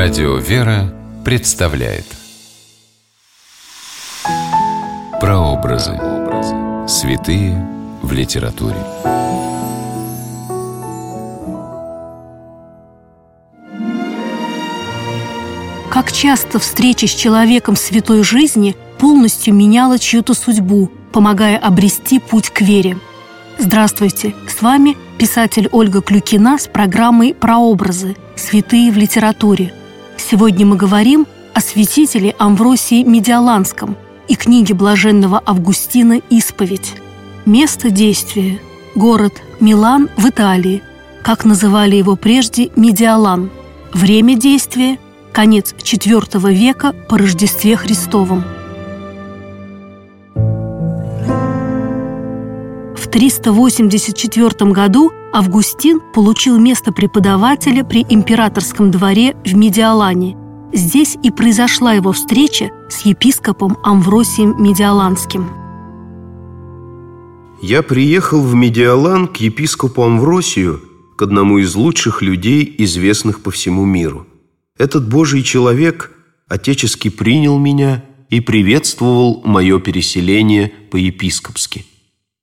Радио «Вера» представляет Прообразы. Святые в литературе. Как часто встреча с человеком святой жизни полностью меняла чью-то судьбу, помогая обрести путь к вере. Здравствуйте, с вами писатель Ольга Клюкина с программой «Прообразы. Святые в литературе». Сегодня мы говорим о святителе Амвросии Медиаланском и книге блаженного Августина «Исповедь». Место действия – город Милан в Италии, как называли его прежде Медиалан. Время действия – конец IV века по Рождестве Христовом – 384 году Августин получил место преподавателя при императорском дворе в Медиалане. Здесь и произошла его встреча с епископом Амвросием Медиаланским. Я приехал в Медиалан к епископу Амвросию, к одному из лучших людей, известных по всему миру. Этот божий человек отечески принял меня и приветствовал мое переселение по-епископски –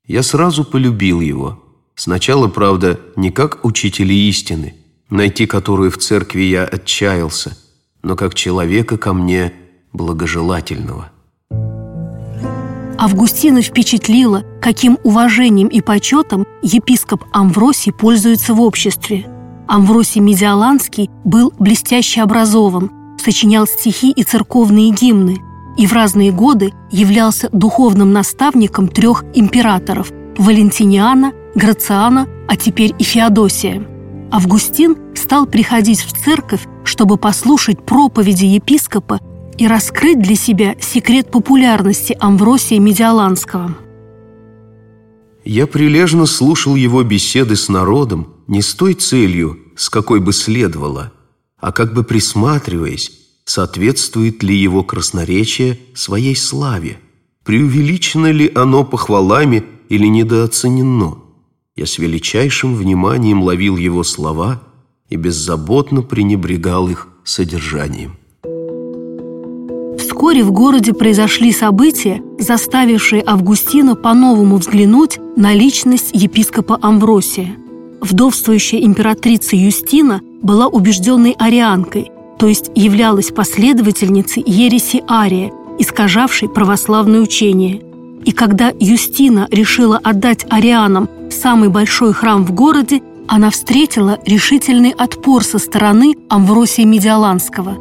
я сразу полюбил его. Сначала, правда, не как учителя истины, найти которую в церкви я отчаялся, но как человека ко мне благожелательного. Августина впечатлило, каким уважением и почетом епископ Амвросий пользуется в обществе. Амвросий Медиаланский был блестяще образован, сочинял стихи и церковные гимны – и в разные годы являлся духовным наставником трех императоров – Валентиниана, Грациана, а теперь и Феодосия. Августин стал приходить в церковь, чтобы послушать проповеди епископа и раскрыть для себя секрет популярности Амвросия Медиаланского. Я прилежно слушал его беседы с народом не с той целью, с какой бы следовало, а как бы присматриваясь, соответствует ли его красноречие своей славе, преувеличено ли оно похвалами или недооценено. Я с величайшим вниманием ловил его слова и беззаботно пренебрегал их содержанием. Вскоре в городе произошли события, заставившие Августина по-новому взглянуть на личность епископа Амвросия. Вдовствующая императрица Юстина была убежденной арианкой то есть являлась последовательницей ереси Ария, искажавшей православное учение. И когда Юстина решила отдать арианам самый большой храм в городе, она встретила решительный отпор со стороны Амвросия Медиаланского.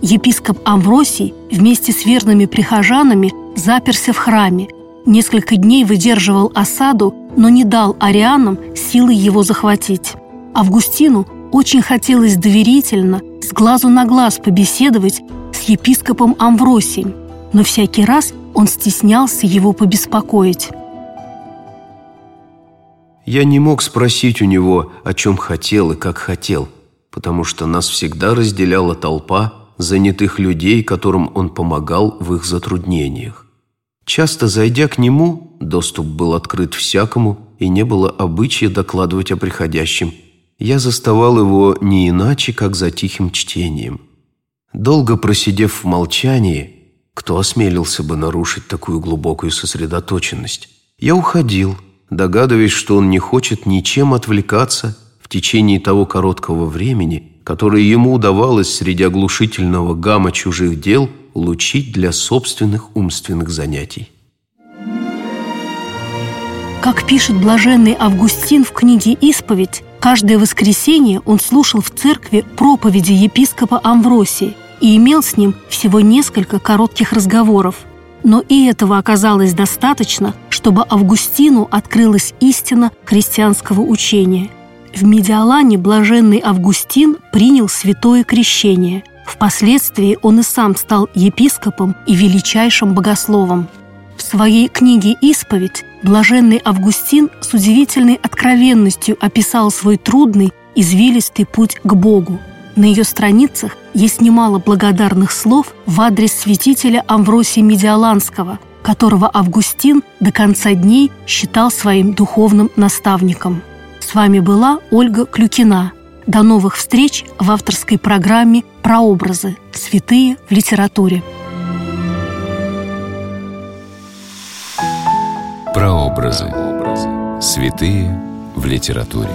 Епископ Амвросий вместе с верными прихожанами заперся в храме, несколько дней выдерживал осаду, но не дал арианам силы его захватить. Августину очень хотелось доверительно, с глазу на глаз побеседовать с епископом Амвросием, но всякий раз он стеснялся его побеспокоить. Я не мог спросить у него, о чем хотел и как хотел, потому что нас всегда разделяла толпа занятых людей, которым он помогал в их затруднениях. Часто зайдя к нему, доступ был открыт всякому, и не было обычая докладывать о приходящем я заставал его не иначе, как за тихим чтением. Долго просидев в молчании, кто осмелился бы нарушить такую глубокую сосредоточенность, я уходил, догадываясь, что он не хочет ничем отвлекаться в течение того короткого времени, которое ему удавалось среди оглушительного гамма чужих дел улучить для собственных умственных занятий. Как пишет блаженный Августин в книге «Исповедь», каждое воскресенье он слушал в церкви проповеди епископа Амвросии и имел с ним всего несколько коротких разговоров. Но и этого оказалось достаточно, чтобы Августину открылась истина христианского учения. В Медиалане блаженный Августин принял святое крещение. Впоследствии он и сам стал епископом и величайшим богословом. В своей книге «Исповедь» блаженный Августин с удивительной откровенностью описал свой трудный, извилистый путь к Богу. На ее страницах есть немало благодарных слов в адрес святителя Амвросия Медиаланского, которого Августин до конца дней считал своим духовным наставником. С вами была Ольга Клюкина. До новых встреч в авторской программе Прообразы. Святые в литературе. Прообразы. Святые в литературе.